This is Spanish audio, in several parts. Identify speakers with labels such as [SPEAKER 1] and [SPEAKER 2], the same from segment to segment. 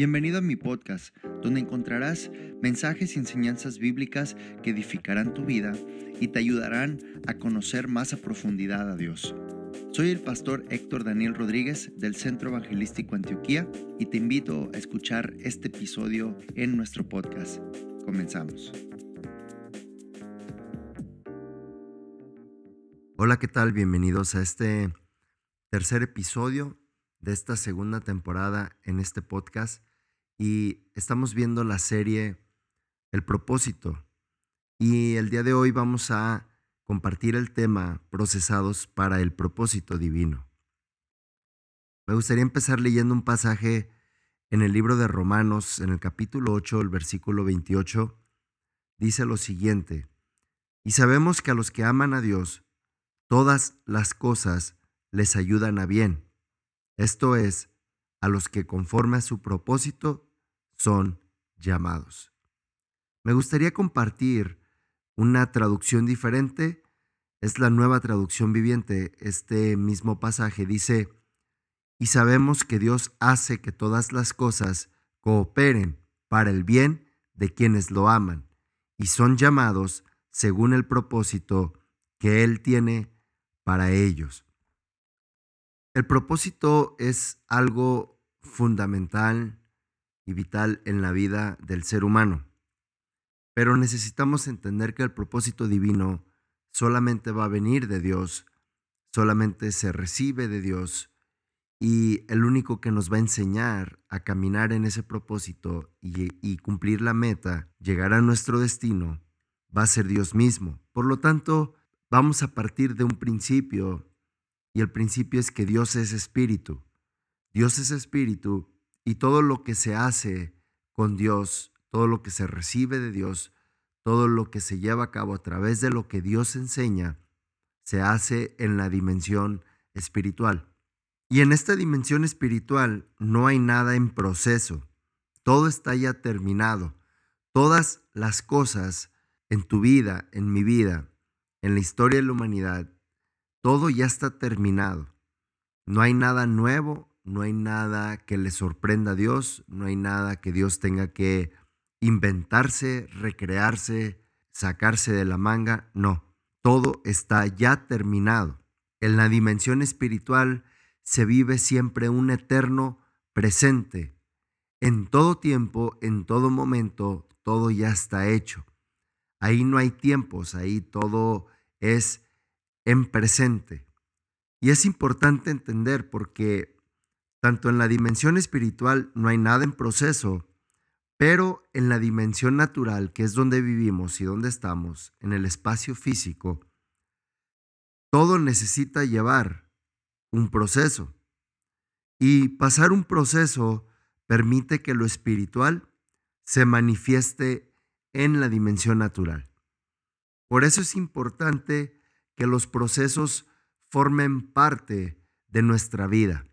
[SPEAKER 1] Bienvenido a mi podcast, donde encontrarás mensajes y enseñanzas bíblicas que edificarán tu vida y te ayudarán a conocer más a profundidad a Dios. Soy el pastor Héctor Daniel Rodríguez del Centro Evangelístico Antioquía y te invito a escuchar este episodio en nuestro podcast. Comenzamos. Hola, ¿qué tal? Bienvenidos a este tercer episodio de esta segunda temporada en este podcast y estamos viendo la serie El propósito. Y el día de hoy vamos a compartir el tema Procesados para el propósito divino. Me gustaría empezar leyendo un pasaje en el libro de Romanos, en el capítulo 8, el versículo 28, dice lo siguiente, y sabemos que a los que aman a Dios, todas las cosas les ayudan a bien esto es, a los que conforme a su propósito son llamados. Me gustaría compartir una traducción diferente. Es la nueva traducción viviente. Este mismo pasaje dice, y sabemos que Dios hace que todas las cosas cooperen para el bien de quienes lo aman y son llamados según el propósito que Él tiene para ellos. El propósito es algo fundamental y vital en la vida del ser humano, pero necesitamos entender que el propósito divino solamente va a venir de Dios, solamente se recibe de Dios y el único que nos va a enseñar a caminar en ese propósito y, cumplir la meta, llegar a nuestro destino, va a ser Dios mismo. Por lo tanto, vamos a partir de un principio y el principio es que Dios es espíritu. Dios es espíritu y todo lo que se hace con Dios, todo lo que se recibe de Dios, todo lo que se lleva a cabo a través de lo que Dios enseña, se hace en la dimensión espiritual. Y en esta dimensión espiritual no hay nada en proceso, todo está ya terminado. Todas las cosas en tu vida, en mi vida, en la historia de la humanidad, todo ya está terminado. No hay nada nuevo, no hay nada que le sorprenda a Dios, no hay nada que Dios tenga que inventarse, recrearse, sacarse de la manga. No, todo está ya terminado. En la dimensión espiritual se vive siempre un eterno presente. En todo tiempo, en todo momento, todo ya está hecho. Ahí no hay tiempos, ahí todo es en presente. Y es importante entender porque tanto en la dimensión espiritual no hay nada en proceso, pero en la dimensión natural, que es donde vivimos y donde estamos, en el espacio físico, todo necesita llevar un proceso. Y pasar un proceso permite que lo espiritual se manifieste en la dimensión natural. Por eso es importante que los procesos formen parte de nuestra vida.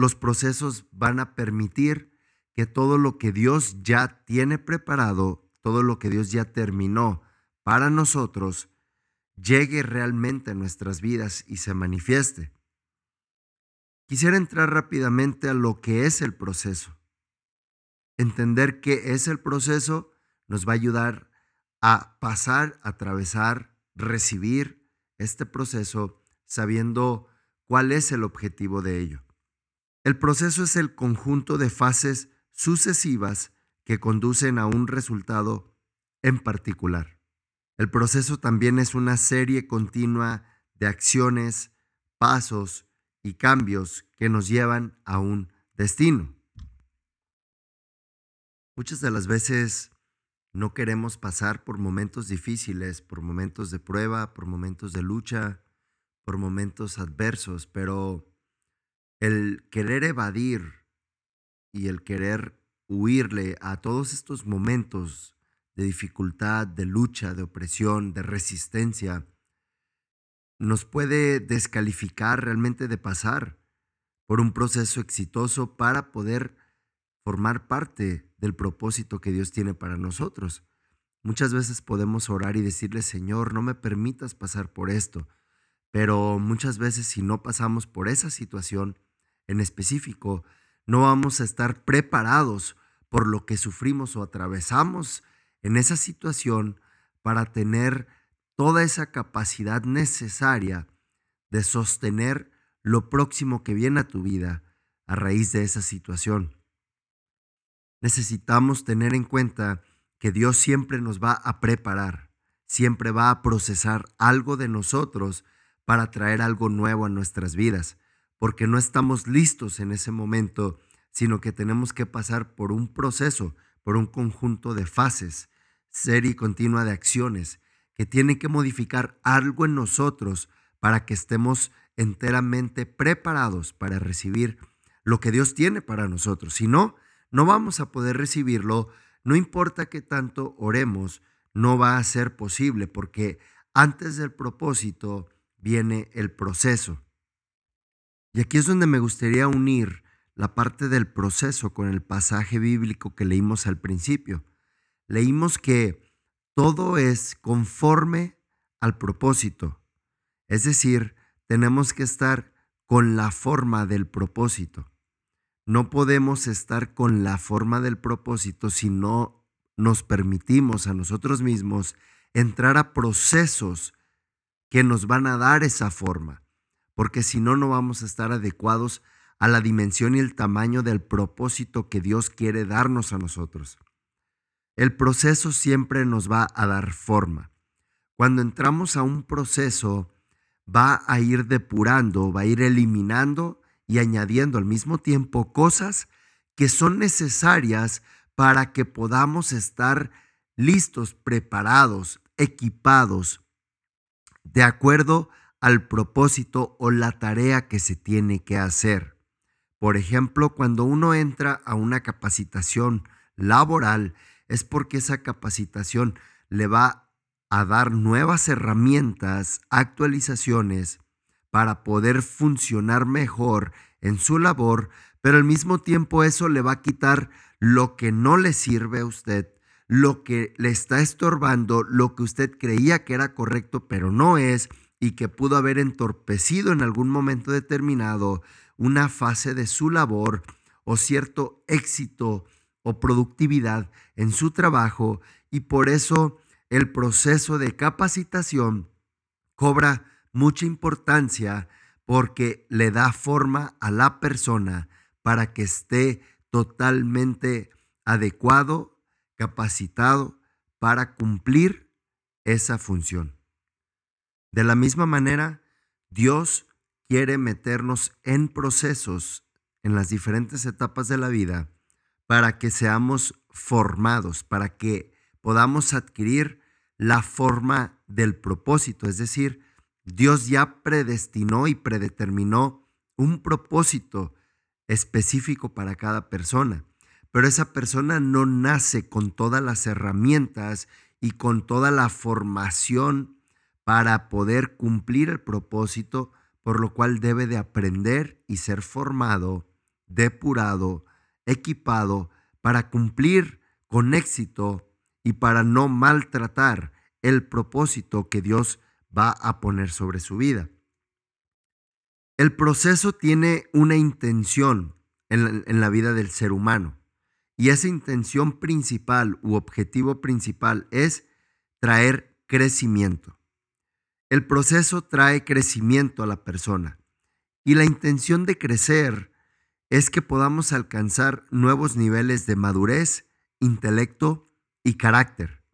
[SPEAKER 1] Los procesos van a permitir que todo lo que Dios ya tiene preparado, todo lo que Dios ya terminó para nosotros, llegue realmente a nuestras vidas y se manifieste. Quisiera entrar rápidamente a lo que es el proceso. Entender qué es el proceso nos va a ayudar a pasar, atravesar recibir este proceso sabiendo cuál es el objetivo de ello. El proceso es el conjunto de fases sucesivas que conducen a un resultado en particular. El proceso también es una serie continua de acciones, pasos y cambios que nos llevan a un destino. Muchas de las veces no queremos pasar por momentos difíciles, por momentos de prueba, por momentos de lucha, por momentos adversos, pero el querer evadir y el querer huirle a todos estos momentos de dificultad, de lucha, de opresión, de resistencia, nos puede descalificar realmente de pasar por un proceso exitoso para poder formar parte del propósito que Dios tiene para nosotros. Muchas veces podemos orar y decirle, Señor, no me permitas pasar por esto, pero muchas veces si no pasamos por esa situación en específico, no vamos a estar preparados por lo que sufrimos o atravesamos en esa situación para tener toda esa capacidad necesaria de sostener lo próximo que viene a tu vida a raíz de esa situación. Necesitamos tener en cuenta que Dios siempre nos va a preparar, siempre va a procesar algo de nosotros para traer algo nuevo a nuestras vidas, porque no estamos listos en ese momento, sino que tenemos que pasar por un proceso, por un conjunto de fases, serie continua de acciones que tienen que modificar algo en nosotros para que estemos enteramente preparados para recibir lo que Dios tiene para nosotros. Si no, no vamos a poder recibirlo, no importa que tanto oremos, no va a ser posible porque antes del propósito viene el proceso. Y aquí es donde me gustaría unir la parte del proceso con el pasaje bíblico que leímos al principio. Leímos que todo es conforme al propósito. Es decir, tenemos que estar con la forma del propósito. No podemos estar con la forma del propósito si no nos permitimos a nosotros mismos entrar a procesos que nos van a dar esa forma, porque si no, no vamos a estar adecuados a la dimensión y el tamaño del propósito que Dios quiere darnos a nosotros. El proceso siempre nos va a dar forma. Cuando entramos a un proceso, va a ir depurando, va a ir eliminando y añadiendo al mismo tiempo cosas que son necesarias para que podamos estar listos, preparados, equipados, de acuerdo al propósito o la tarea que se tiene que hacer. Por ejemplo, cuando uno entra a una capacitación laboral, es porque esa capacitación le va a dar nuevas herramientas, actualizaciones para poder funcionar mejor en su labor, pero al mismo tiempo eso le va a quitar lo que no le sirve a usted, lo que le está estorbando, lo que usted creía que era correcto, pero no es, y que pudo haber entorpecido en algún momento determinado una fase de su labor o cierto éxito o productividad en su trabajo y por eso el proceso de capacitación cobra mucha importancia porque le da forma a la persona para que esté totalmente adecuado, capacitado para cumplir esa función. De la misma manera, Dios quiere meternos en procesos en las diferentes etapas de la vida para que seamos formados, para que podamos adquirir la forma del propósito. Es decir, Dios ya predestinó y predeterminó un propósito específico para cada persona, pero esa persona no nace con todas las herramientas y con toda la formación para poder cumplir el propósito por lo cual debe de aprender y ser formado, depurado, equipado para cumplir con éxito y para no maltratar el propósito que Dios va a poner sobre su vida. El proceso tiene una intención en la, en la vida del ser humano y esa intención principal u objetivo principal es traer crecimiento. El proceso trae crecimiento a la persona y la intención de crecer es que podamos alcanzar nuevos niveles de madurez, intelecto y carácter.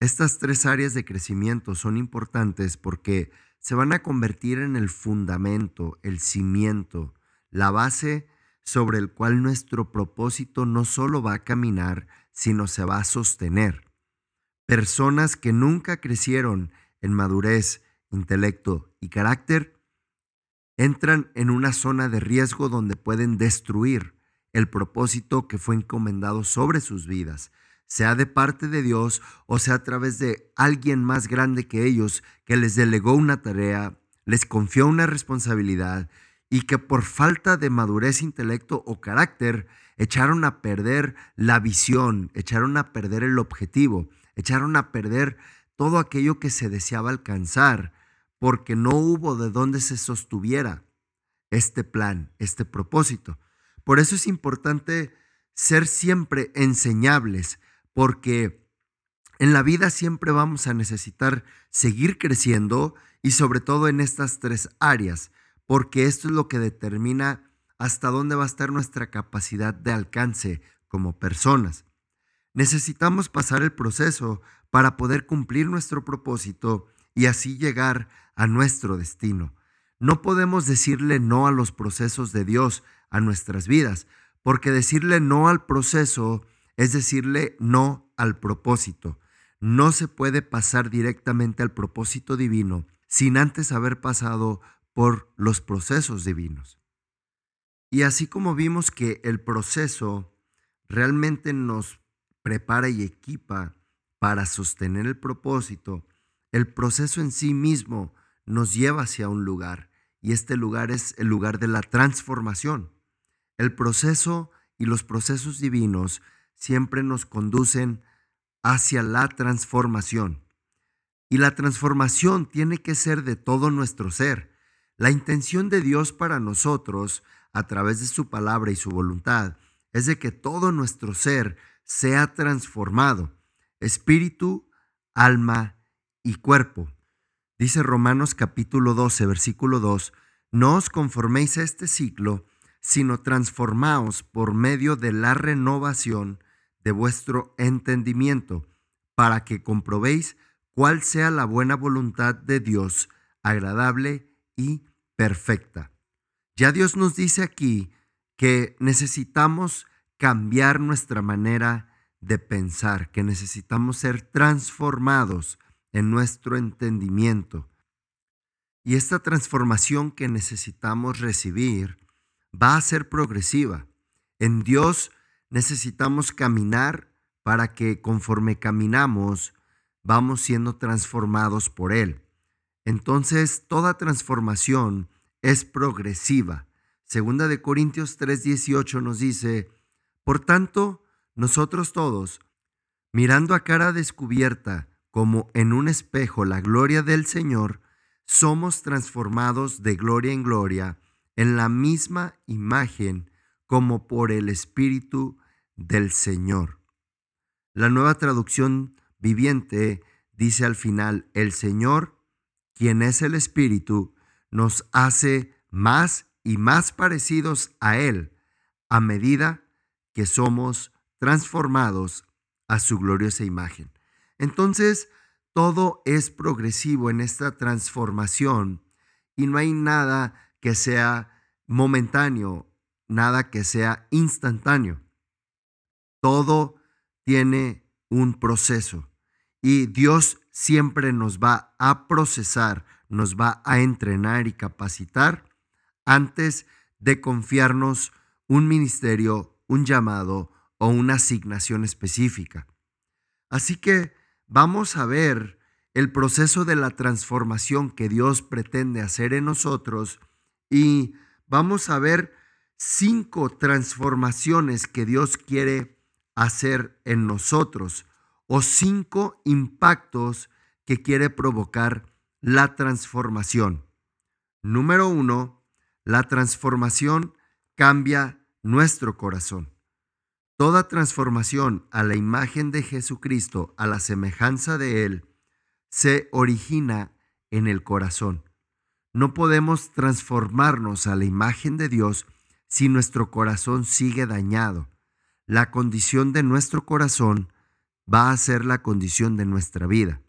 [SPEAKER 1] Estas tres áreas de crecimiento son importantes porque se van a convertir en el fundamento, el cimiento, la base sobre el cual nuestro propósito no solo va a caminar, sino se va a sostener. Personas que nunca crecieron en madurez, intelecto y carácter, entran en una zona de riesgo donde pueden destruir el propósito que fue encomendado sobre sus vidas, sea de parte de Dios o sea a través de alguien más grande que ellos que les delegó una tarea, les confió una responsabilidad y que por falta de madurez, intelecto o carácter echaron a perder la visión, echaron a perder el objetivo, echaron a perder todo aquello que se deseaba alcanzar, porque no hubo de dónde se sostuviera este plan, este propósito. Por eso es importante ser siempre enseñables, porque en la vida siempre vamos a necesitar seguir creciendo y sobre todo en estas tres áreas, porque esto es lo que determina hasta dónde va a estar nuestra capacidad de alcance como personas. Necesitamos pasar el proceso para poder cumplir nuestro propósito y así llegar a nuestro destino. No podemos decirle no a los procesos de Dios a nuestras vidas, porque decirle no al proceso es decirle no al propósito. No se puede pasar directamente al propósito divino sin antes haber pasado por los procesos divinos. Y así como vimos que el proceso realmente nos prepara y equipa para sostener el propósito, el proceso en sí mismo nos lleva hacia un lugar y este lugar es el lugar de la transformación. El proceso y los procesos divinos siempre nos conducen hacia la transformación. Y la transformación tiene que ser de todo nuestro ser. La intención de Dios para nosotros, a través de su palabra y su voluntad, es de que todo nuestro ser sea transformado, espíritu, alma y cuerpo. Dice Romanos capítulo 12, versículo 2, no os conforméis a este ciclo, sino transformaos por medio de la renovación de vuestro entendimiento, para que comprobéis cuál sea la buena voluntad de Dios, agradable y perfecta. Ya Dios nos dice aquí que necesitamos cambiar nuestra manera de pensar, que necesitamos ser transformados en nuestro entendimiento. Y esta transformación que necesitamos recibir va a ser progresiva. En Dios necesitamos caminar para que conforme caminamos vamos siendo transformados por Él. Entonces, toda transformación es progresiva. Segunda de Corintios 3:18 nos dice, por tanto, nosotros todos, mirando a cara descubierta como en un espejo la gloria del Señor, somos transformados de gloria en gloria en la misma imagen como por el Espíritu del Señor. La nueva traducción viviente dice al final, el Señor, quien es el Espíritu, nos hace más y más parecidos a Él a medida que somos transformados a su gloriosa imagen. Entonces, todo es progresivo en esta transformación y no hay nada que sea momentáneo, nada que sea instantáneo. Todo tiene un proceso y Dios siempre nos va a procesar, nos va a entrenar y capacitar antes de confiarnos un ministerio, un llamado o una asignación específica. Así que vamos a ver el proceso de la transformación que Dios pretende hacer en nosotros y vamos a ver cinco transformaciones que Dios quiere hacer en nosotros o cinco impactos que quiere provocar la transformación. Número uno, la transformación cambia nuestro corazón. Toda transformación a la imagen de Jesucristo, a la semejanza de Él, se origina en el corazón. No podemos transformarnos a la imagen de Dios si nuestro corazón sigue dañado. La condición de nuestro corazón va a ser la condición de nuestra vida.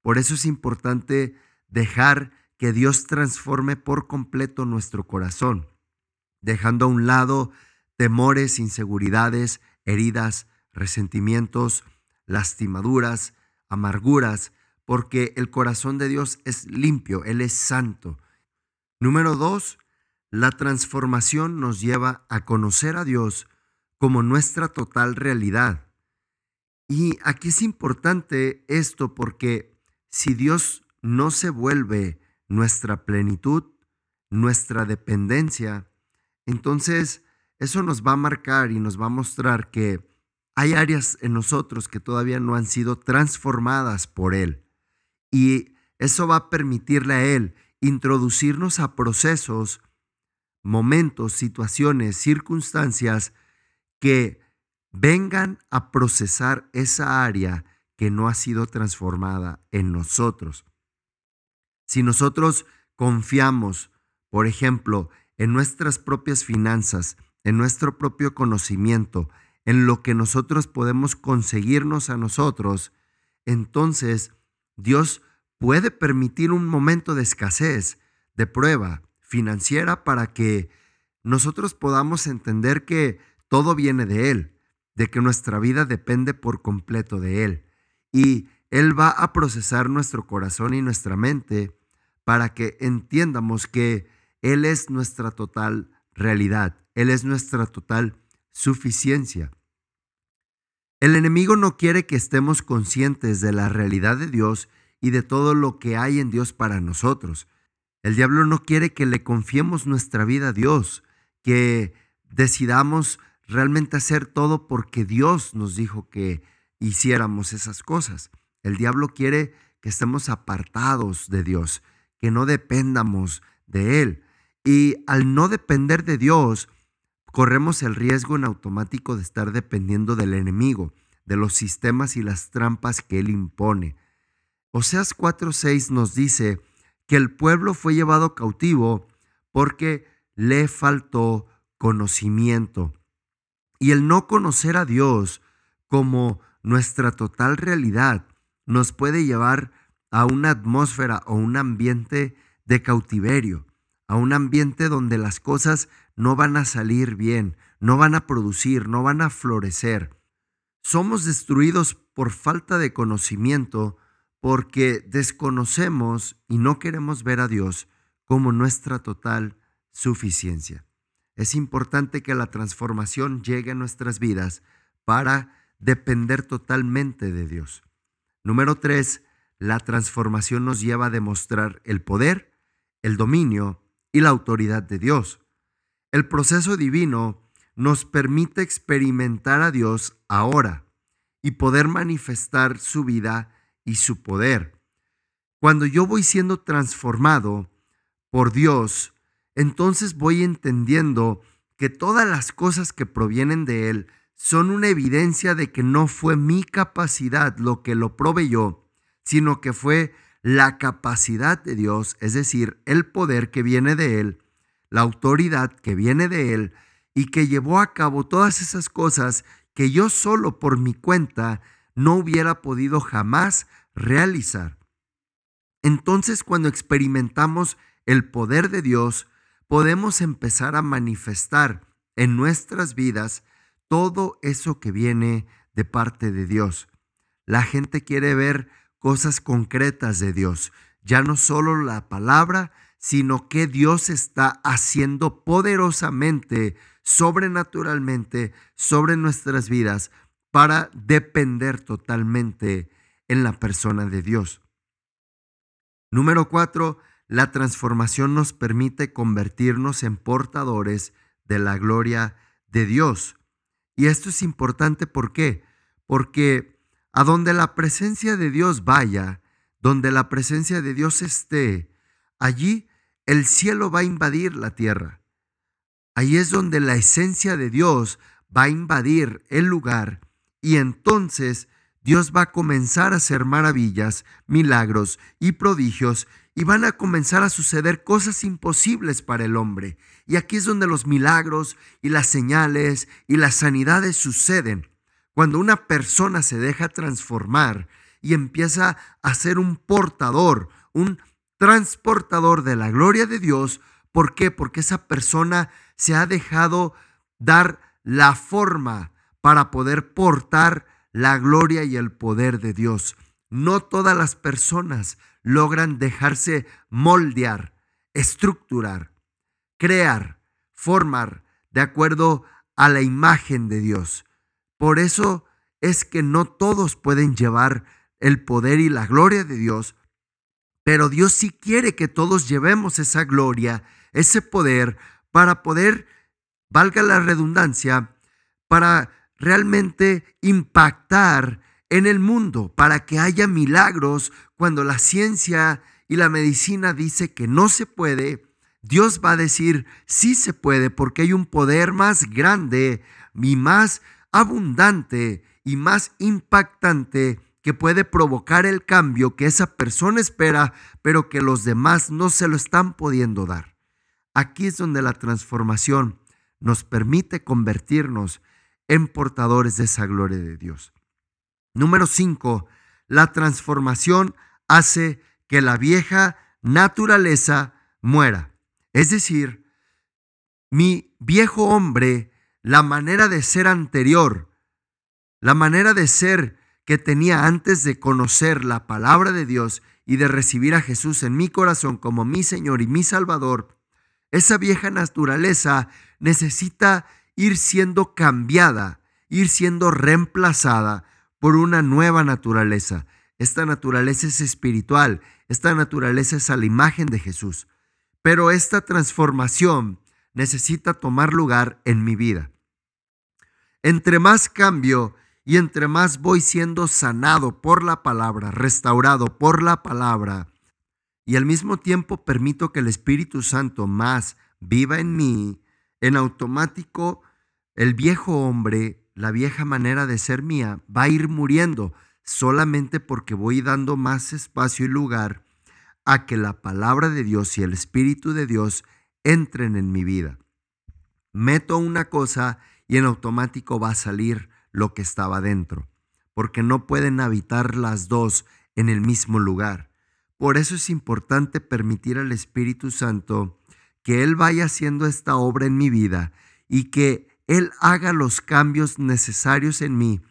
[SPEAKER 1] Por eso es importante dejar que Dios transforme por completo nuestro corazón, dejando a un lado temores, inseguridades, heridas, resentimientos, lastimaduras, amarguras, porque el corazón de Dios es limpio, Él es santo. Número dos, la transformación nos lleva a conocer a Dios como nuestra total realidad. Y aquí es importante esto porque si Dios no se vuelve nuestra plenitud, nuestra dependencia, entonces eso nos va a marcar y nos va a mostrar que hay áreas en nosotros que todavía no han sido transformadas por Él. Y eso va a permitirle a Él introducirnos a procesos momentos, situaciones, circunstancias que vengan a procesar esa área que no ha sido transformada en nosotros. Si nosotros confiamos, por ejemplo, en nuestras propias finanzas, en nuestro propio conocimiento, en lo que nosotros podemos conseguirnos a nosotros, entonces Dios puede permitir un momento de escasez, de prueba financiera para que nosotros podamos entender que todo viene de Él, de que nuestra vida depende por completo de Él. Y Él va a procesar nuestro corazón y nuestra mente para que entiendamos que Él es nuestra total realidad, Él es nuestra total suficiencia. El enemigo no quiere que estemos conscientes de la realidad de Dios y de todo lo que hay en Dios para nosotros. El diablo no quiere que le confiemos nuestra vida a Dios, que decidamos realmente hacer todo porque Dios nos dijo que hiciéramos esas cosas. El diablo quiere que estemos apartados de Dios, que no dependamos de Él. Y al no depender de Dios, corremos el riesgo en automático de estar dependiendo del enemigo, de los sistemas y las trampas que Él impone. Oseas 4:6 nos dice que el pueblo fue llevado cautivo porque le faltó conocimiento. Y el no conocer a Dios como nuestra total realidad nos puede llevar a una atmósfera o un ambiente de cautiverio, a un ambiente donde las cosas no van a salir bien, no van a producir, no van a florecer. Somos destruidos por falta de conocimiento porque desconocemos y no queremos ver a Dios como nuestra total suficiencia. Es importante que la transformación llegue a nuestras vidas para depender totalmente de Dios. Número tres, la transformación nos lleva a demostrar el poder, el dominio y la autoridad de Dios. El proceso divino nos permite experimentar a Dios ahora y poder manifestar su vida y su poder. Cuando yo voy siendo transformado por Dios, entonces voy entendiendo que todas las cosas que provienen de Él son una evidencia de que no fue mi capacidad lo que lo proveyó, sino que fue la capacidad de Dios, es decir, el poder que viene de Él, la autoridad que viene de Él y que llevó a cabo todas esas cosas que yo solo por mi cuenta no hubiera podido jamás realizar. Entonces cuando experimentamos el poder de Dios, podemos empezar a manifestar en nuestras vidas todo eso que viene de parte de Dios. La gente quiere ver cosas concretas de Dios, ya no solo la palabra, sino que Dios está haciendo poderosamente, sobrenaturalmente, sobre nuestras vidas para depender totalmente en la persona de Dios. Número cuatro, la transformación nos permite convertirnos en portadores de la gloria de Dios. Y esto es importante, ¿por qué? Porque a donde la presencia de Dios vaya, donde la presencia de Dios esté, allí el cielo va a invadir la tierra. Ahí es donde la esencia de Dios va a invadir el lugar y entonces Dios va a comenzar a hacer maravillas, milagros y prodigios y van a comenzar a suceder cosas imposibles para el hombre. Y aquí es donde los milagros y las señales y las sanidades suceden. Cuando una persona se deja transformar y empieza a ser un portador, un transportador de la gloria de Dios. ¿Por qué? Porque esa persona se ha dejado dar la forma para poder portar la gloria y el poder de Dios. No todas las personas logran dejarse moldear, estructurar, crear, formar de acuerdo a la imagen de Dios. Por eso es que no todos pueden llevar el poder y la gloria de Dios, pero Dios sí quiere que todos llevemos esa gloria, ese poder, para poder, valga la redundancia, para realmente impactar en el mundo, para que haya milagros cuando la ciencia y la medicina dice que no se puede, Dios va a decir, sí se puede porque hay un poder más grande y más abundante y más impactante que puede provocar el cambio que esa persona espera, pero que los demás no se lo están pudiendo dar. Aquí es donde la transformación nos permite convertirnos en portadores de esa gloria de Dios. Número 5. La transformación hace que la vieja naturaleza muera. Es decir, mi viejo hombre, la manera de ser anterior, la manera de ser que tenía antes de conocer la palabra de Dios y de recibir a Jesús en mi corazón como mi Señor y mi Salvador, esa vieja naturaleza necesita ir siendo cambiada, ir siendo reemplazada por una nueva naturaleza. Esta naturaleza es espiritual, esta naturaleza es a la imagen de Jesús. Pero esta transformación necesita tomar lugar en mi vida. Entre más cambio y entre más voy siendo sanado por la palabra, restaurado por la palabra, y al mismo tiempo permito que el Espíritu Santo más viva en mí, en automático el viejo hombre, la vieja manera de ser mía, va a ir muriendo solamente porque voy dando más espacio y lugar a que la palabra de Dios y el Espíritu de Dios entren en mi vida. Meto una cosa y en automático va a salir lo que estaba dentro, porque no pueden habitar las dos en el mismo lugar. Por eso es importante permitir al Espíritu Santo que Él vaya haciendo esta obra en mi vida y que Él haga los cambios necesarios en mí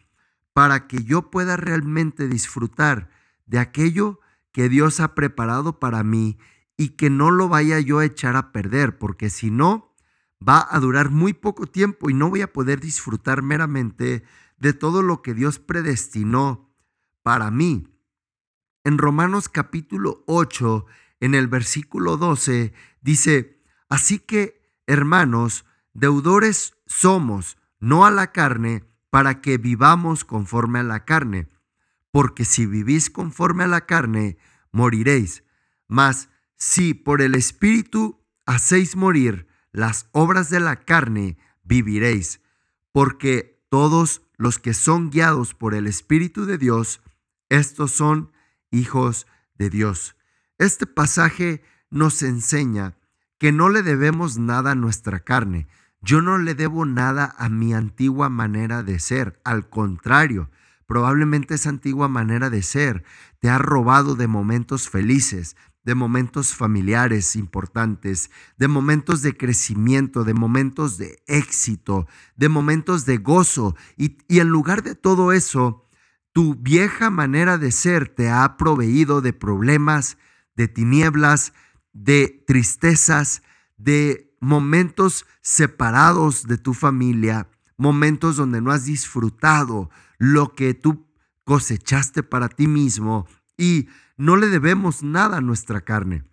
[SPEAKER 1] para que yo pueda realmente disfrutar de aquello que Dios ha preparado para mí y que no lo vaya yo a echar a perder, porque si no, va a durar muy poco tiempo y no voy a poder disfrutar meramente de todo lo que Dios predestinó para mí. En Romanos capítulo 8, en el versículo 12, dice, Así que, hermanos, deudores somos, no a la carne, para que vivamos conforme a la carne. Porque si vivís conforme a la carne, moriréis. Mas si por el Espíritu hacéis morir las obras de la carne, viviréis. Porque todos los que son guiados por el Espíritu de Dios, estos son hijos de Dios. Este pasaje nos enseña que no le debemos nada a nuestra carne. Yo no le debo nada a mi antigua manera de ser. Al contrario, probablemente esa antigua manera de ser te ha robado de momentos felices, de momentos familiares importantes, de momentos de crecimiento, de momentos de éxito, de momentos de gozo. Y, y, en lugar de todo eso, tu vieja manera de ser te ha proveído de problemas, de tinieblas, de tristezas, de momentos separados de tu familia, momentos donde no has disfrutado lo que tú cosechaste para ti mismo y no le debemos nada a nuestra carne.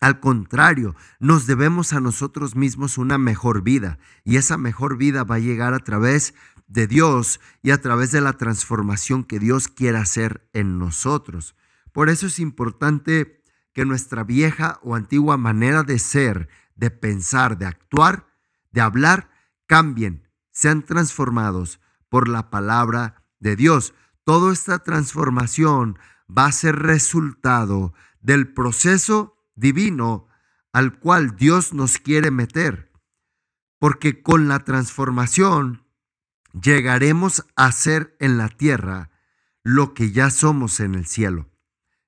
[SPEAKER 1] Al contrario, nos debemos a nosotros mismos una mejor vida y esa mejor vida va a llegar a través de Dios y a través de la transformación que Dios quiere hacer en nosotros. Por eso es importante que nuestra vieja o antigua manera de ser, de pensar, de actuar, de hablar, cambien, sean transformados por la palabra de Dios. Toda esta transformación va a ser resultado del proceso divino al cual Dios nos quiere meter. Porque con la transformación llegaremos a ser en la tierra lo que ya somos en el cielo.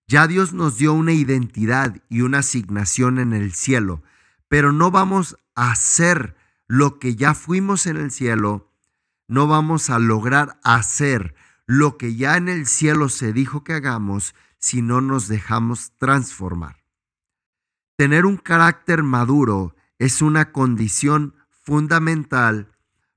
[SPEAKER 1] Ya Dios nos dio una identidad y una asignación en el cielo, pero no vamos a hacer lo que ya fuimos en el cielo, no vamos a lograr hacer lo que ya en el cielo se dijo que hagamos si no nos dejamos transformar. Tener un carácter maduro es una condición fundamental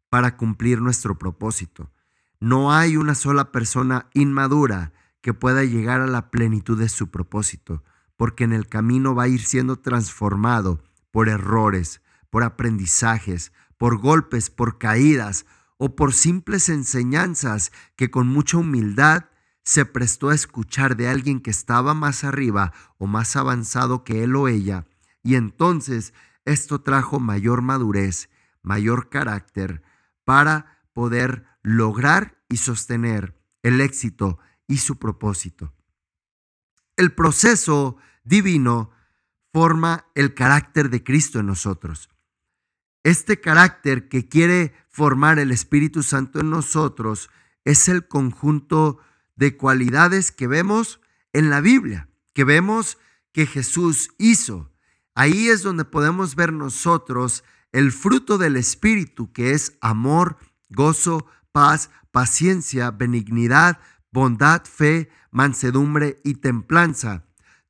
[SPEAKER 1] para cumplir nuestro propósito. No hay una sola persona inmadura que pueda llegar a la plenitud de su propósito, porque en el camino va a ir siendo transformado por errores, por aprendizajes, por golpes, por caídas o por simples enseñanzas que con mucha humildad se prestó a escuchar de alguien que estaba más arriba o más avanzado que él o ella Y entonces esto trajo mayor madurez, mayor carácter para poder lograr y sostener el éxito y su propósito. El proceso divino forma el carácter de Cristo en nosotros. Este carácter que quiere formar el Espíritu Santo en nosotros es el conjunto de cualidades que vemos en la Biblia, que vemos que Jesús hizo. Ahí es donde podemos ver nosotros el fruto del Espíritu, que es amor, gozo, paz, paciencia, benignidad, bondad, fe, mansedumbre y templanza.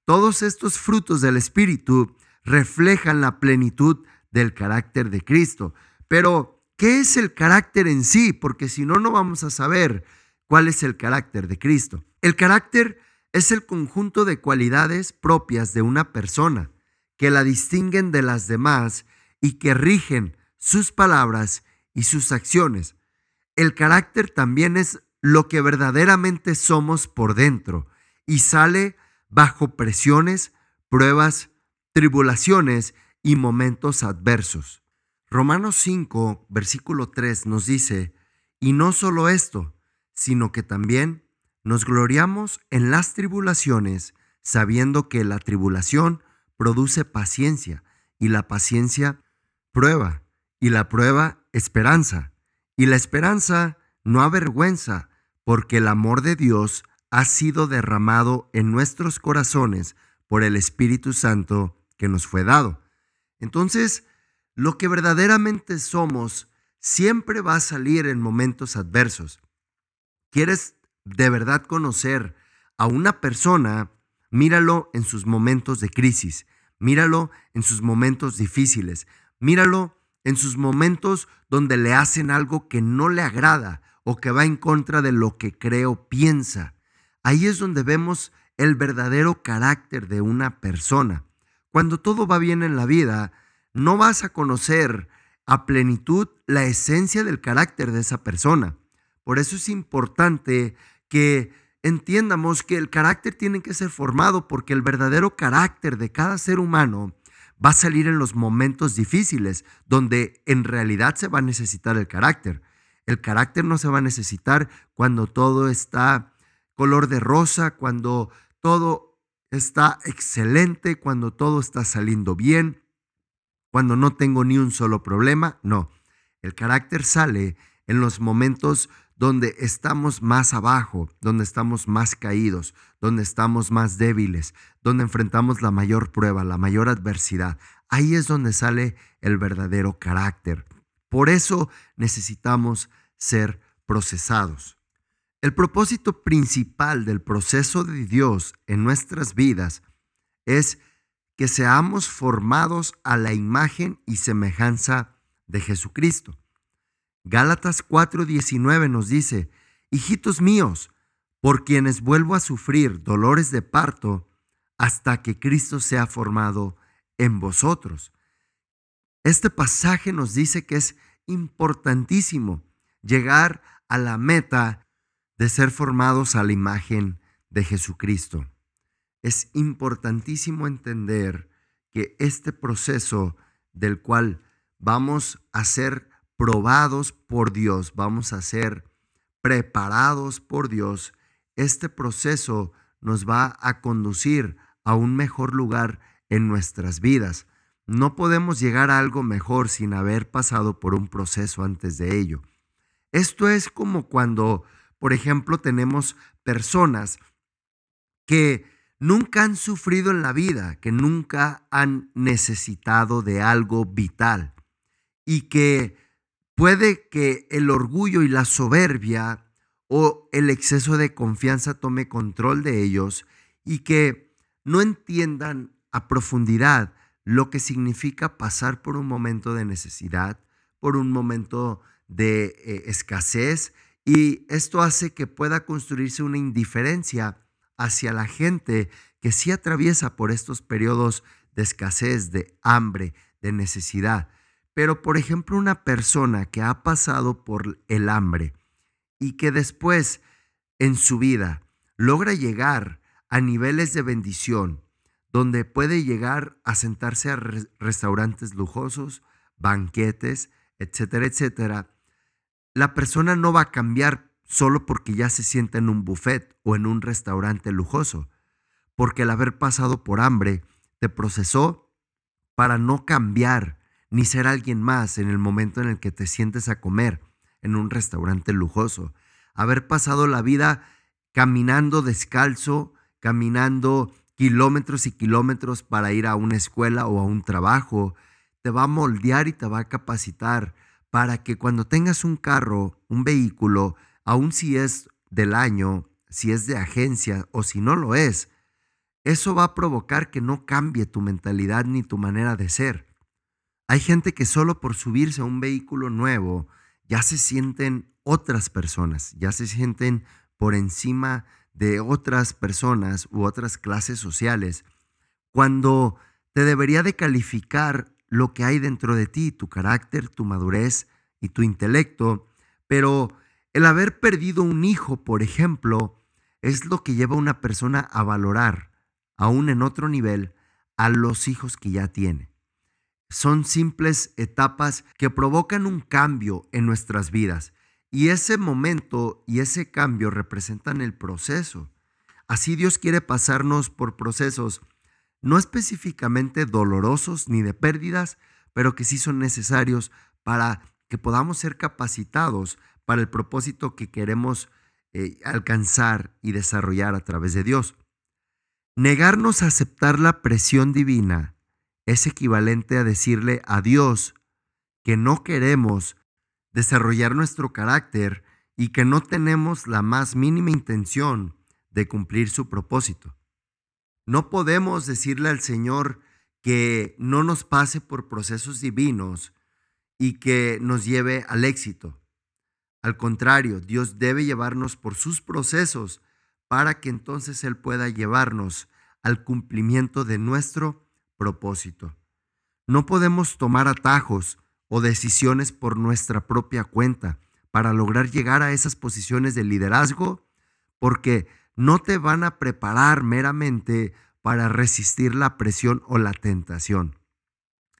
[SPEAKER 1] Todos estos frutos del Espíritu reflejan la plenitud del carácter de Cristo. Pero, ¿qué es el carácter en sí? Porque si no, no vamos a saber cuál es el carácter de Cristo. El carácter es el conjunto de cualidades propias de una persona que la distinguen de las demás y que rigen sus palabras y sus acciones. El carácter también es lo que verdaderamente somos por dentro y sale bajo presiones, pruebas, tribulaciones y momentos adversos. Romanos 5, versículo 3 nos dice, y no solo esto, sino que también nos gloriamos en las tribulaciones, sabiendo que la tribulación produce paciencia, y la paciencia prueba, y la prueba esperanza, y la esperanza no avergüenza, porque el amor de Dios ha sido derramado en nuestros corazones por el Espíritu Santo que nos fue dado. Entonces, lo que verdaderamente somos siempre va a salir en momentos adversos. ¿Quieres de verdad conocer a una persona? Míralo en sus momentos de crisis, míralo en sus momentos difíciles, míralo en sus momentos donde le hacen algo que no le agrada o que va en contra de lo que creo piensa. Ahí es donde vemos el verdadero carácter de una persona. Cuando todo va bien en la vida, no vas a conocer a plenitud la esencia del carácter de esa persona. Por eso es importante que entiendamos que el carácter tiene que ser formado porque el verdadero carácter de cada ser humano va a salir en los momentos difíciles, donde en realidad se va a necesitar el carácter. El carácter no se va a necesitar cuando todo está color de rosa, cuando todo está excelente, cuando todo está saliendo bien, cuando no tengo ni un solo problema. No, el carácter sale en los momentos donde estamos más abajo, donde estamos más caídos, donde estamos más débiles, donde enfrentamos la mayor prueba, la mayor adversidad. Ahí es donde sale el verdadero carácter. Por eso necesitamos ser procesados. El propósito principal del proceso de Dios en nuestras vidas es que seamos formados a la imagen y semejanza de Jesucristo. Gálatas 4:19 nos dice, hijitos míos, por quienes vuelvo a sufrir dolores de parto hasta que Cristo sea formado en vosotros. Este pasaje nos dice que es importantísimo llegar a la meta de ser formados a la imagen de Jesucristo. Es importantísimo entender que este proceso del cual vamos a ser probados por Dios, vamos a ser preparados por Dios, este proceso nos va a conducir a un mejor lugar en nuestras vidas. No podemos llegar a algo mejor sin haber pasado por un proceso antes de ello. Esto es como cuando, por ejemplo, tenemos personas que nunca han sufrido en la vida, que nunca han necesitado de algo vital y que Puede que el orgullo y la soberbia o el exceso de confianza tome control de ellos y que no entiendan a profundidad lo que significa pasar por un momento de necesidad, por un momento de eh, escasez y esto hace que pueda construirse una indiferencia hacia la gente que sí atraviesa por estos periodos de escasez, de hambre, de necesidad. Pero, por ejemplo, una persona que ha pasado por el hambre y que después en su vida logra llegar a niveles de bendición, donde puede llegar a sentarse a restaurantes lujosos, banquetes, etcétera, etcétera, la persona no va a cambiar solo porque ya se sienta en un buffet o en un restaurante lujoso, porque el haber pasado por hambre te procesó para no cambiar ni ser alguien más en el momento en el que te sientes a comer en un restaurante lujoso. Haber pasado la vida caminando descalzo, caminando kilómetros y kilómetros para ir a una escuela o a un trabajo, te va a moldear y te va a capacitar para que cuando tengas un carro, un vehículo, aun si es del año, si es de agencia o si no lo es, eso va a provocar que no cambie tu mentalidad ni tu manera de ser. Hay gente que solo por subirse a un vehículo nuevo ya se sienten otras personas, ya se sienten por encima de otras personas u otras clases sociales, cuando te debería de calificar lo que hay dentro de ti, tu carácter, tu madurez y tu intelecto, pero el haber perdido un hijo, por ejemplo, es lo que lleva a una persona a valorar, aún en otro nivel, a los hijos que ya tiene. Son simples etapas que provocan un cambio en nuestras vidas y ese momento y ese cambio representan el proceso. Así Dios quiere pasarnos por procesos no específicamente dolorosos ni de pérdidas, pero que sí son necesarios para que podamos ser capacitados para el propósito que queremos eh, alcanzar y desarrollar a través de Dios. Negarnos a aceptar la presión divina es equivalente a decirle a Dios que no queremos desarrollar nuestro carácter y que no tenemos la más mínima intención de cumplir su propósito. No podemos decirle al Señor que no nos pase por procesos divinos y que nos lleve al éxito. Al contrario, Dios debe llevarnos por sus procesos para que entonces Él pueda llevarnos al cumplimiento de nuestro propósito. No podemos tomar atajos o decisiones por nuestra propia cuenta para lograr llegar a esas posiciones de liderazgo porque no te van a preparar meramente para resistir la presión o la tentación.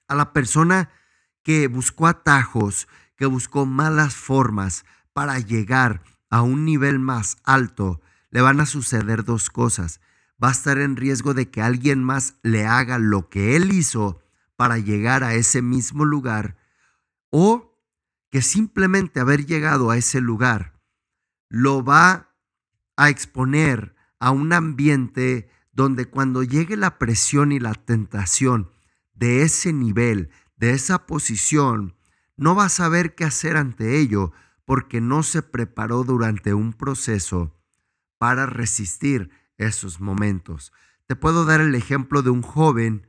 [SPEAKER 1] A la persona que buscó atajos, que buscó malas formas para llegar a un nivel más alto, le van a suceder dos cosas va a estar en riesgo de que alguien más le haga lo que él hizo para llegar a ese mismo lugar o que simplemente haber llegado a ese lugar lo va a exponer a un ambiente donde cuando llegue la presión y la tentación de ese nivel, de esa posición, no va a saber qué hacer ante ello porque no se preparó durante un proceso para resistir esos momentos. Te puedo dar el ejemplo de un joven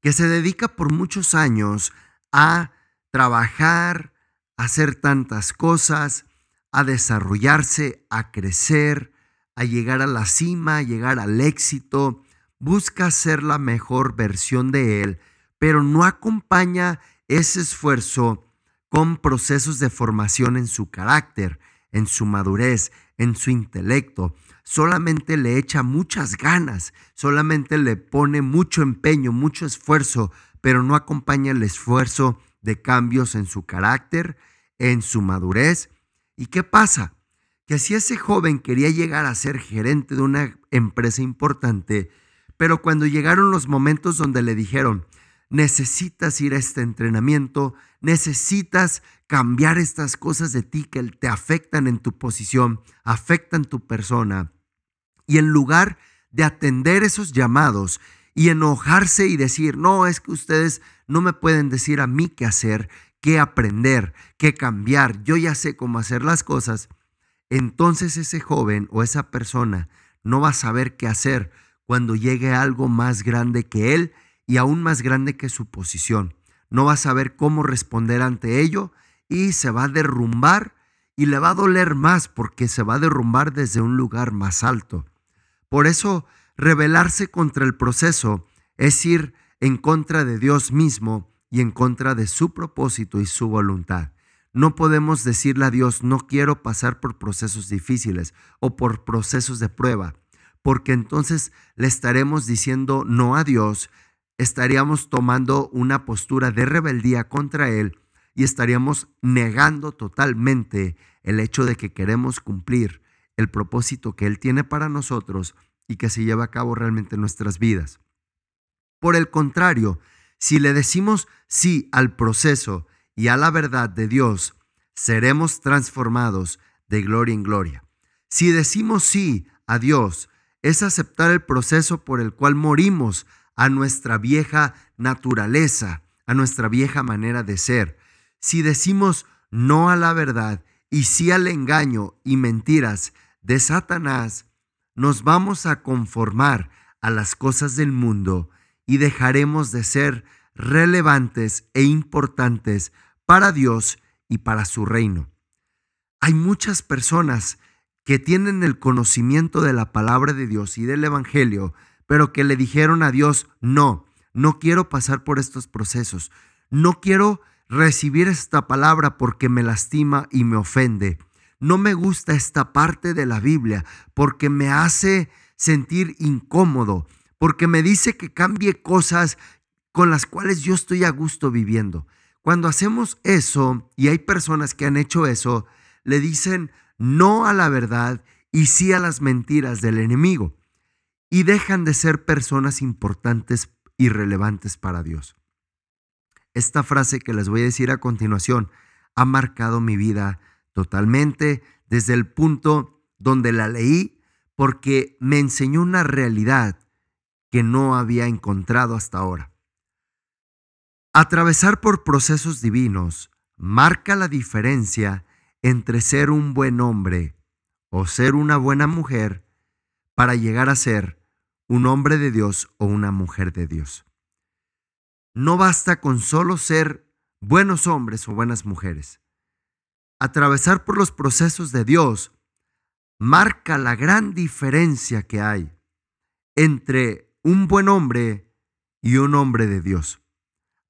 [SPEAKER 1] que se dedica por muchos años a trabajar, a hacer tantas cosas, a desarrollarse, a crecer, a llegar a la cima, a llegar al éxito, busca ser la mejor versión de él, pero no acompaña ese esfuerzo con procesos de formación en su carácter, en su madurez, en su intelecto solamente le echa muchas ganas, solamente le pone mucho empeño, mucho esfuerzo, pero no acompaña el esfuerzo de cambios en su carácter, en su madurez. ¿Y qué pasa? Que si ese joven quería llegar a ser gerente de una empresa importante, pero cuando llegaron los momentos donde le dijeron, necesitas ir a este entrenamiento, necesitas cambiar estas cosas de ti que te afectan en tu posición, afectan tu persona, y en lugar de atender esos llamados y enojarse y decir, no, es que ustedes no me pueden decir a mí qué hacer, qué aprender, qué cambiar, yo ya sé cómo hacer las cosas, entonces ese joven o esa persona no va a saber qué hacer cuando llegue algo más grande que él y aún más grande que su posición. No va a saber cómo responder ante ello y se va a derrumbar y le va a doler más porque se va a derrumbar desde un lugar más alto. Por eso, rebelarse contra el proceso es ir en contra de Dios mismo y en contra de su propósito y su voluntad. No podemos decirle a Dios, no quiero pasar por procesos difíciles o por procesos de prueba, porque entonces le estaremos diciendo no a Dios, estaríamos tomando una postura de rebeldía contra Él y estaríamos negando totalmente el hecho de que queremos cumplir el propósito que Él tiene para nosotros y que se lleva a cabo realmente en nuestras vidas. Por el contrario, si le decimos sí al proceso y a la verdad de Dios, seremos transformados de gloria en gloria. Si decimos sí a Dios, es aceptar el proceso por el cual morimos a nuestra vieja naturaleza, a nuestra vieja manera de ser, si decimos no a la verdad y sí al engaño y mentiras de Satanás, nos vamos a conformar a las cosas del mundo y dejaremos de ser relevantes e importantes para Dios y para su reino. Hay muchas personas que tienen el conocimiento de la palabra de Dios y del Evangelio, pero que le dijeron a Dios, no, no quiero pasar por estos procesos, no quiero recibir esta palabra porque me lastima y me ofende. No me gusta esta parte de la Biblia porque me hace sentir incómodo, porque me dice que cambie cosas con las cuales yo estoy a gusto viviendo. Cuando hacemos eso, y hay personas que han hecho eso, le dicen no a la verdad y sí a las mentiras del enemigo, y dejan de ser personas importantes y relevantes para Dios. Esta frase que les voy a decir a continuación ha marcado mi vida totalmente desde el punto donde la leí porque me enseñó una realidad que no había encontrado hasta ahora. Atravesar por procesos divinos marca la diferencia entre ser un buen hombre o ser una buena mujer para llegar a ser un hombre de Dios o una mujer de Dios. No basta con solo ser buenos hombres o buenas mujeres. Atravesar por los procesos de Dios marca la gran diferencia que hay entre un buen hombre y un hombre de Dios.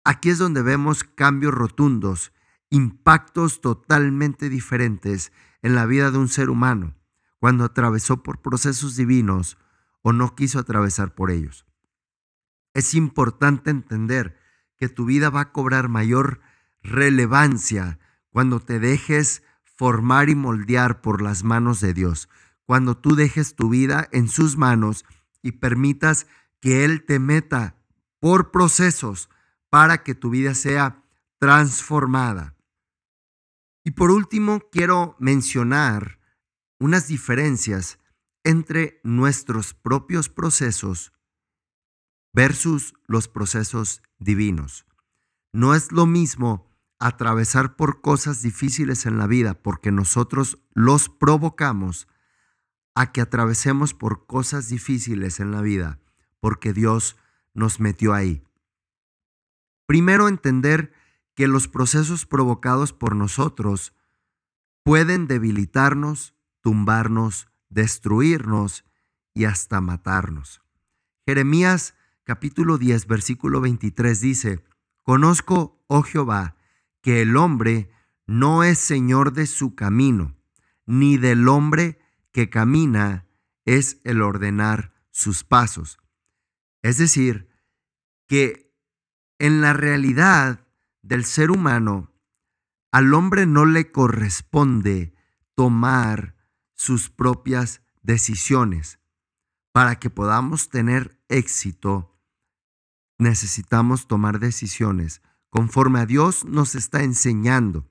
[SPEAKER 1] Aquí es donde vemos cambios rotundos, impactos totalmente diferentes en la vida de un ser humano cuando atravesó por procesos divinos o no quiso atravesar por ellos. Es importante entender que tu vida va a cobrar mayor relevancia cuando te dejes formar y moldear por las manos de Dios, cuando tú dejes tu vida en sus manos y permitas que Él te meta por procesos para que tu vida sea transformada. Y por último, quiero mencionar unas diferencias entre nuestros propios procesos versus los procesos divinos. No es lo mismo atravesar por cosas difíciles en la vida porque nosotros los provocamos a que atravesemos por cosas difíciles en la vida porque Dios nos metió ahí. Primero entender que los procesos provocados por nosotros pueden debilitarnos, tumbarnos, destruirnos y hasta matarnos. Jeremías capítulo 10, versículo 23 dice, Conozco, oh Jehová, que el hombre no es señor de su camino, ni del hombre que camina es el ordenar sus pasos. Es decir, que en la realidad del ser humano, al hombre no le corresponde tomar sus propias decisiones para que podamos tener éxito necesitamos tomar decisiones conforme a Dios nos está enseñando.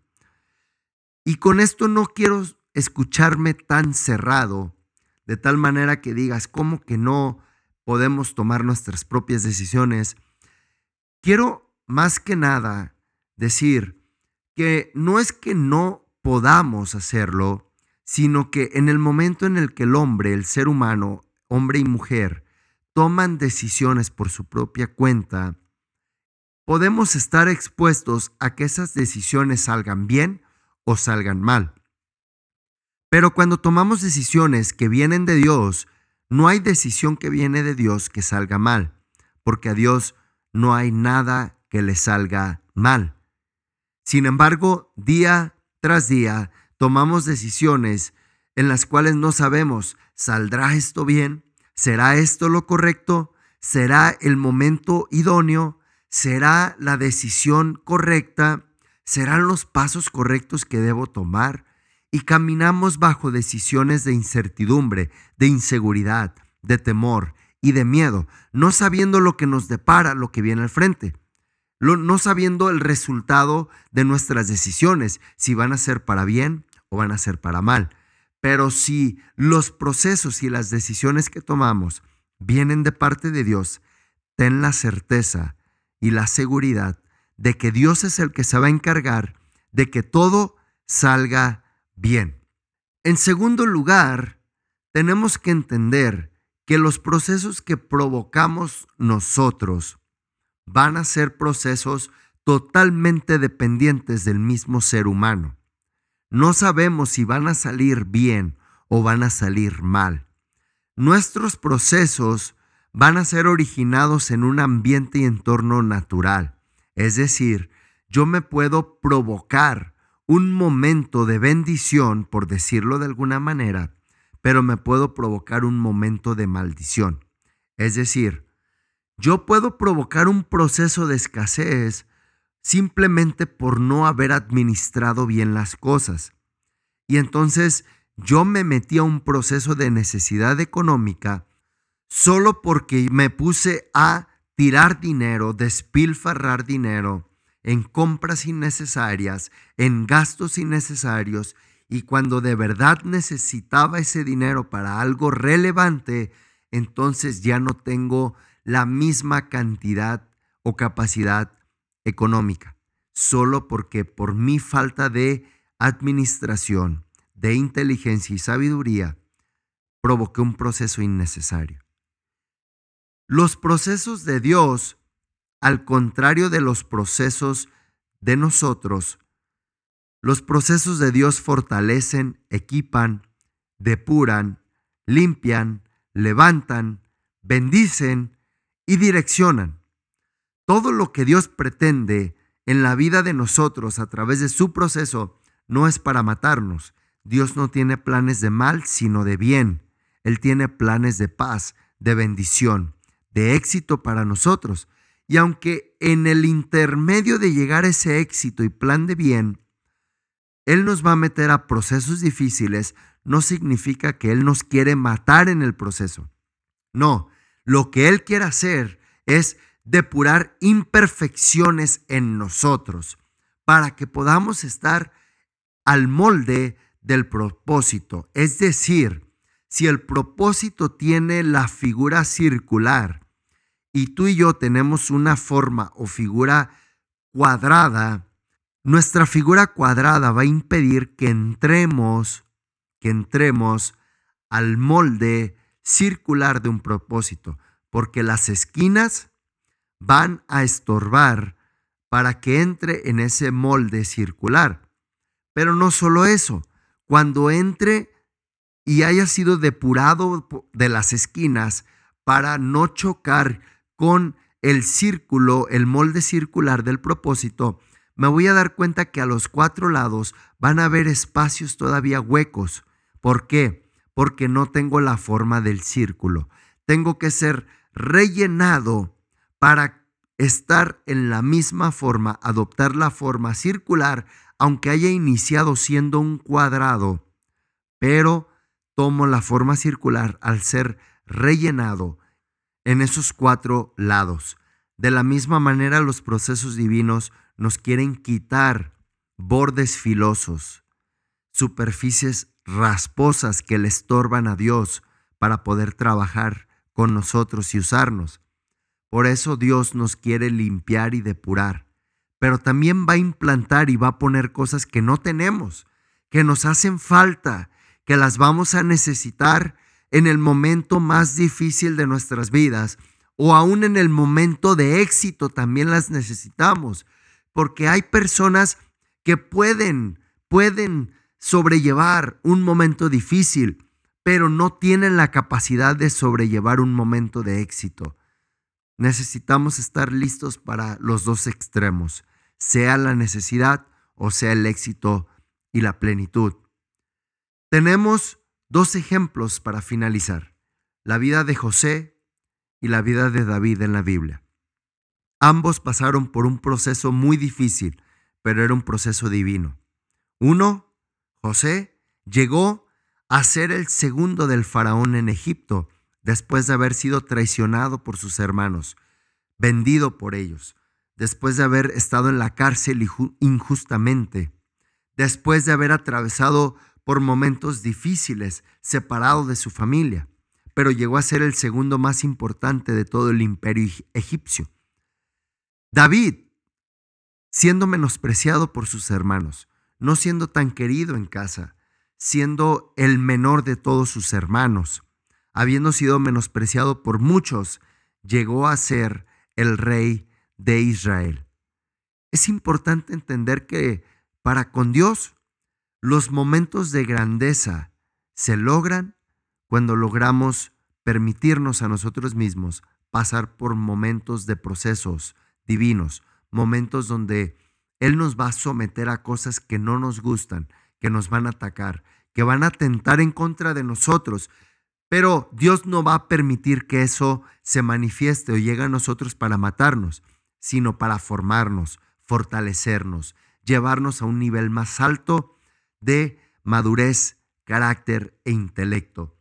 [SPEAKER 1] Y con esto no quiero escucharme tan cerrado, de tal manera que digas, ¿cómo que no podemos tomar nuestras propias decisiones? Quiero más que nada decir que no es que no podamos hacerlo, sino que en el momento en el que el hombre, el ser humano, hombre y mujer, toman decisiones por su propia cuenta, podemos estar expuestos a que esas decisiones salgan bien o salgan mal. Pero cuando tomamos decisiones que vienen de Dios, no hay decisión que viene de Dios que salga mal, porque a Dios no hay nada que le salga mal. Sin embargo, día tras día tomamos decisiones en las cuales no sabemos, ¿saldrá esto bien? ¿Será esto lo correcto? ¿Será el momento idóneo? ¿Será la decisión correcta? ¿Serán los pasos correctos que debo tomar? Y caminamos bajo decisiones de incertidumbre, de inseguridad, de temor y de miedo, no sabiendo lo que nos depara, lo que viene al frente, no sabiendo el resultado de nuestras decisiones, si van a ser para bien o van a ser para mal. Pero si los procesos y las decisiones que tomamos vienen de parte de Dios, ten la certeza y la seguridad de que Dios es el que se va a encargar de que todo salga bien. En segundo lugar, tenemos que entender que los procesos que provocamos nosotros van a ser procesos totalmente dependientes del mismo ser humano. No sabemos si van a salir bien o van a salir mal. Nuestros procesos van a ser originados en un ambiente y entorno natural. Es decir, yo me puedo provocar un momento de bendición, por decirlo de alguna manera, pero me puedo provocar un momento de maldición. Es decir, yo puedo provocar un proceso de escasez simplemente por no haber administrado bien las cosas. Y entonces yo me metí a un proceso de necesidad económica solo porque me puse a tirar dinero, despilfarrar dinero en compras innecesarias, en gastos innecesarios, y cuando de verdad necesitaba ese dinero para algo relevante, entonces ya no tengo la misma cantidad o capacidad económica, solo porque por mi falta de administración, de inteligencia y sabiduría, provoqué un proceso innecesario. Los procesos de Dios, al contrario de los procesos de nosotros, los procesos de Dios fortalecen, equipan, depuran, limpian, levantan, bendicen y direccionan. Todo lo que Dios pretende en la vida de nosotros a través de su proceso no es para matarnos. Dios no tiene planes de mal, sino de bien. Él tiene planes de paz, de bendición, de éxito para nosotros. Y aunque en el intermedio de llegar a ese éxito y plan de bien, él nos va a meter a procesos difíciles, no significa que Él nos quiere matar en el proceso. No, lo que Él quiere hacer es depurar imperfecciones en nosotros para que podamos estar al molde del propósito. Es decir, si el propósito tiene la figura circular y tú y yo tenemos una forma o figura cuadrada, nuestra figura cuadrada va a impedir que entremos, que entremos al molde circular de un propósito, porque las esquinas van a estorbar para que entre en ese molde circular. Pero no solo eso, cuando entre y haya sido depurado de las esquinas para no chocar con el círculo, el molde circular del propósito, me voy a dar cuenta que a los cuatro lados van a haber espacios todavía huecos. ¿Por qué? Porque no tengo la forma del círculo. Tengo que ser rellenado para estar en la misma forma, adoptar la forma circular, aunque haya iniciado siendo un cuadrado, pero tomo la forma circular al ser rellenado en esos cuatro lados. De la misma manera los procesos divinos nos quieren quitar bordes filosos, superficies rasposas que le estorban a Dios para poder trabajar con nosotros y usarnos. Por eso Dios nos quiere limpiar y depurar, pero también va a implantar y va a poner cosas que no tenemos, que nos hacen falta, que las vamos a necesitar en el momento más difícil de nuestras vidas o aún en el momento de éxito también las necesitamos porque hay personas que pueden, pueden sobrellevar un momento difícil, pero no tienen la capacidad de sobrellevar un momento de éxito. Necesitamos estar listos para los dos extremos, sea la necesidad o sea el éxito y la plenitud. Tenemos dos ejemplos para finalizar. la vida de José y la vida de David en la Biblia. Ambos pasaron por un proceso muy difícil, pero era un proceso divino. Uno, José, llegó a ser el segundo del faraón en Egipto después de haber sido traicionado por sus hermanos, vendido por ellos, después de haber estado en la cárcel injustamente, después de haber atravesado por momentos difíciles, separado de su familia, pero llegó a ser el segundo más importante de todo el imperio egipcio. David, siendo menospreciado por sus hermanos, no siendo tan querido en casa, siendo el menor de todos sus hermanos, habiendo sido menospreciado por muchos, llegó a ser el rey de Israel. Es importante entender que para con Dios los momentos de grandeza se logran cuando logramos permitirnos a nosotros mismos pasar por momentos de procesos divinos, momentos donde Él nos va a someter a cosas que no nos gustan, que nos van a atacar, que van a atentar en contra de nosotros. Pero Dios no va a permitir que eso se manifieste o llegue a nosotros para matarnos, sino para formarnos, fortalecernos, llevarnos a un nivel más alto de madurez, carácter e intelecto.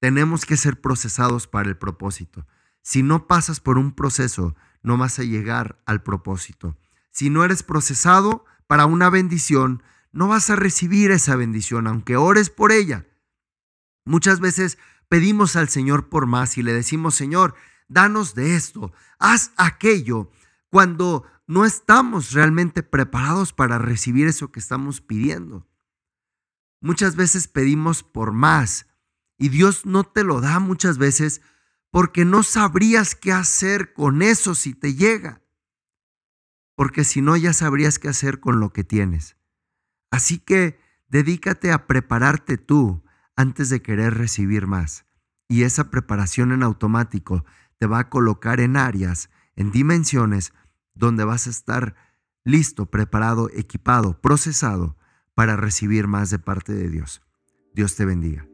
[SPEAKER 1] Tenemos que ser procesados para el propósito. Si no pasas por un proceso, no vas a llegar al propósito. Si no eres procesado para una bendición, no vas a recibir esa bendición, aunque ores por ella. Muchas veces pedimos al Señor por más y le decimos, Señor, danos de esto, haz aquello, cuando no estamos realmente preparados para recibir eso que estamos pidiendo. Muchas veces pedimos por más y Dios no te lo da muchas veces porque no sabrías qué hacer con eso si te llega. Porque si no, ya sabrías qué hacer con lo que tienes. Así que dedícate a prepararte tú antes de querer recibir más. Y esa preparación en automático te va a colocar en áreas, en dimensiones, donde vas a estar listo, preparado, equipado, procesado para recibir más de parte de Dios. Dios te bendiga.